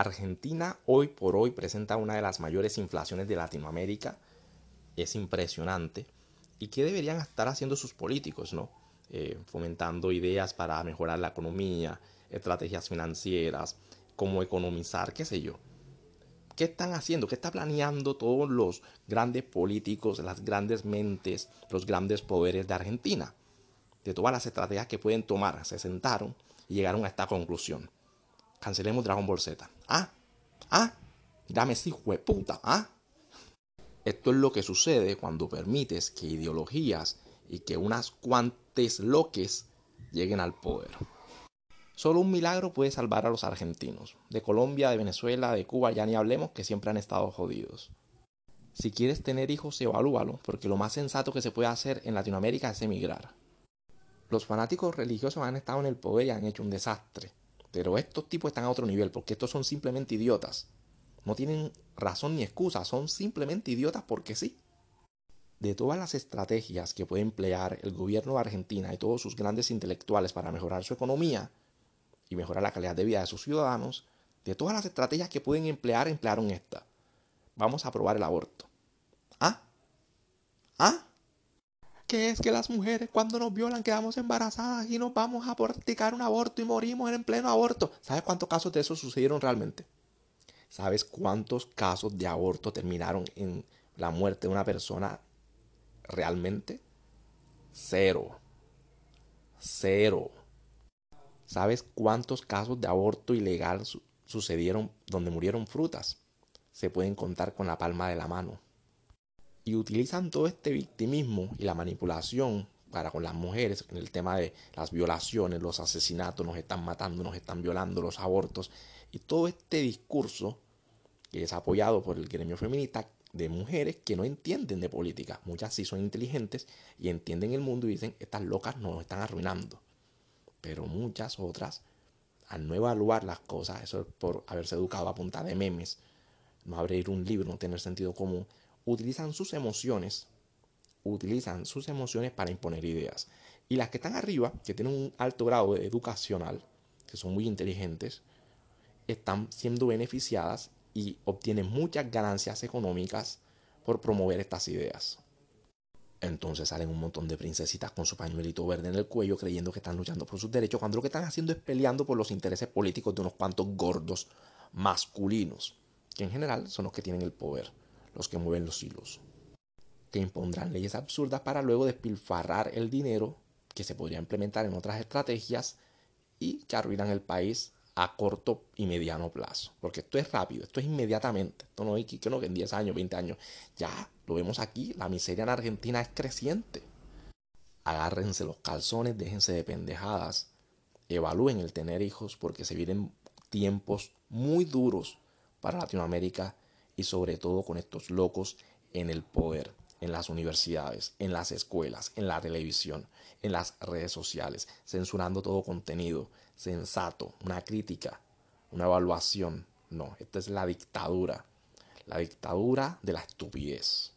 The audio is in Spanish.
Argentina hoy por hoy presenta una de las mayores inflaciones de Latinoamérica. Es impresionante. ¿Y qué deberían estar haciendo sus políticos, no? Eh, fomentando ideas para mejorar la economía, estrategias financieras, cómo economizar, qué sé yo. ¿Qué están haciendo? ¿Qué está planeando todos los grandes políticos, las grandes mentes, los grandes poderes de Argentina? De todas las estrategias que pueden tomar, se sentaron y llegaron a esta conclusión. Cancelemos Dragon Ball Z. Ah, ah, dame ese hijo puta, ah. Esto es lo que sucede cuando permites que ideologías y que unas cuantes loques lleguen al poder. Solo un milagro puede salvar a los argentinos. De Colombia, de Venezuela, de Cuba, ya ni hablemos que siempre han estado jodidos. Si quieres tener hijos, evalúalo, porque lo más sensato que se puede hacer en Latinoamérica es emigrar. Los fanáticos religiosos han estado en el poder y han hecho un desastre. Pero estos tipos están a otro nivel, porque estos son simplemente idiotas. No tienen razón ni excusa, son simplemente idiotas porque sí. De todas las estrategias que puede emplear el gobierno de Argentina y todos sus grandes intelectuales para mejorar su economía y mejorar la calidad de vida de sus ciudadanos, de todas las estrategias que pueden emplear, emplearon esta. Vamos a aprobar el aborto. ¿Ah? ¿Ah? Que es que las mujeres cuando nos violan quedamos embarazadas y nos vamos a practicar un aborto y morimos en pleno aborto. ¿Sabes cuántos casos de eso sucedieron realmente? ¿Sabes cuántos casos de aborto terminaron en la muerte de una persona realmente? Cero. Cero. ¿Sabes cuántos casos de aborto ilegal sucedieron donde murieron frutas? Se pueden contar con la palma de la mano y utilizan todo este victimismo y la manipulación para con las mujeres en el tema de las violaciones, los asesinatos, nos están matando, nos están violando, los abortos y todo este discurso que es apoyado por el gremio feminista de mujeres que no entienden de política. Muchas sí son inteligentes y entienden el mundo y dicen, estas locas nos están arruinando. Pero muchas otras, al no evaluar las cosas, eso es por haberse educado a punta de memes, no abrir un libro, no tener sentido común, utilizan sus emociones, utilizan sus emociones para imponer ideas. Y las que están arriba, que tienen un alto grado de educacional, que son muy inteligentes, están siendo beneficiadas y obtienen muchas ganancias económicas por promover estas ideas. Entonces salen un montón de princesitas con su pañuelito verde en el cuello creyendo que están luchando por sus derechos, cuando lo que están haciendo es peleando por los intereses políticos de unos cuantos gordos masculinos, que en general son los que tienen el poder los que mueven los hilos, que impondrán leyes absurdas para luego despilfarrar el dinero que se podría implementar en otras estrategias y que arruinan el país a corto y mediano plazo. Porque esto es rápido, esto es inmediatamente. Esto no es que, no, que en 10 años, 20 años. Ya lo vemos aquí, la miseria en Argentina es creciente. Agárrense los calzones, déjense de pendejadas. Evalúen el tener hijos porque se vienen tiempos muy duros para Latinoamérica y sobre todo con estos locos en el poder, en las universidades, en las escuelas, en la televisión, en las redes sociales, censurando todo contenido sensato, una crítica, una evaluación. No, esta es la dictadura, la dictadura de la estupidez.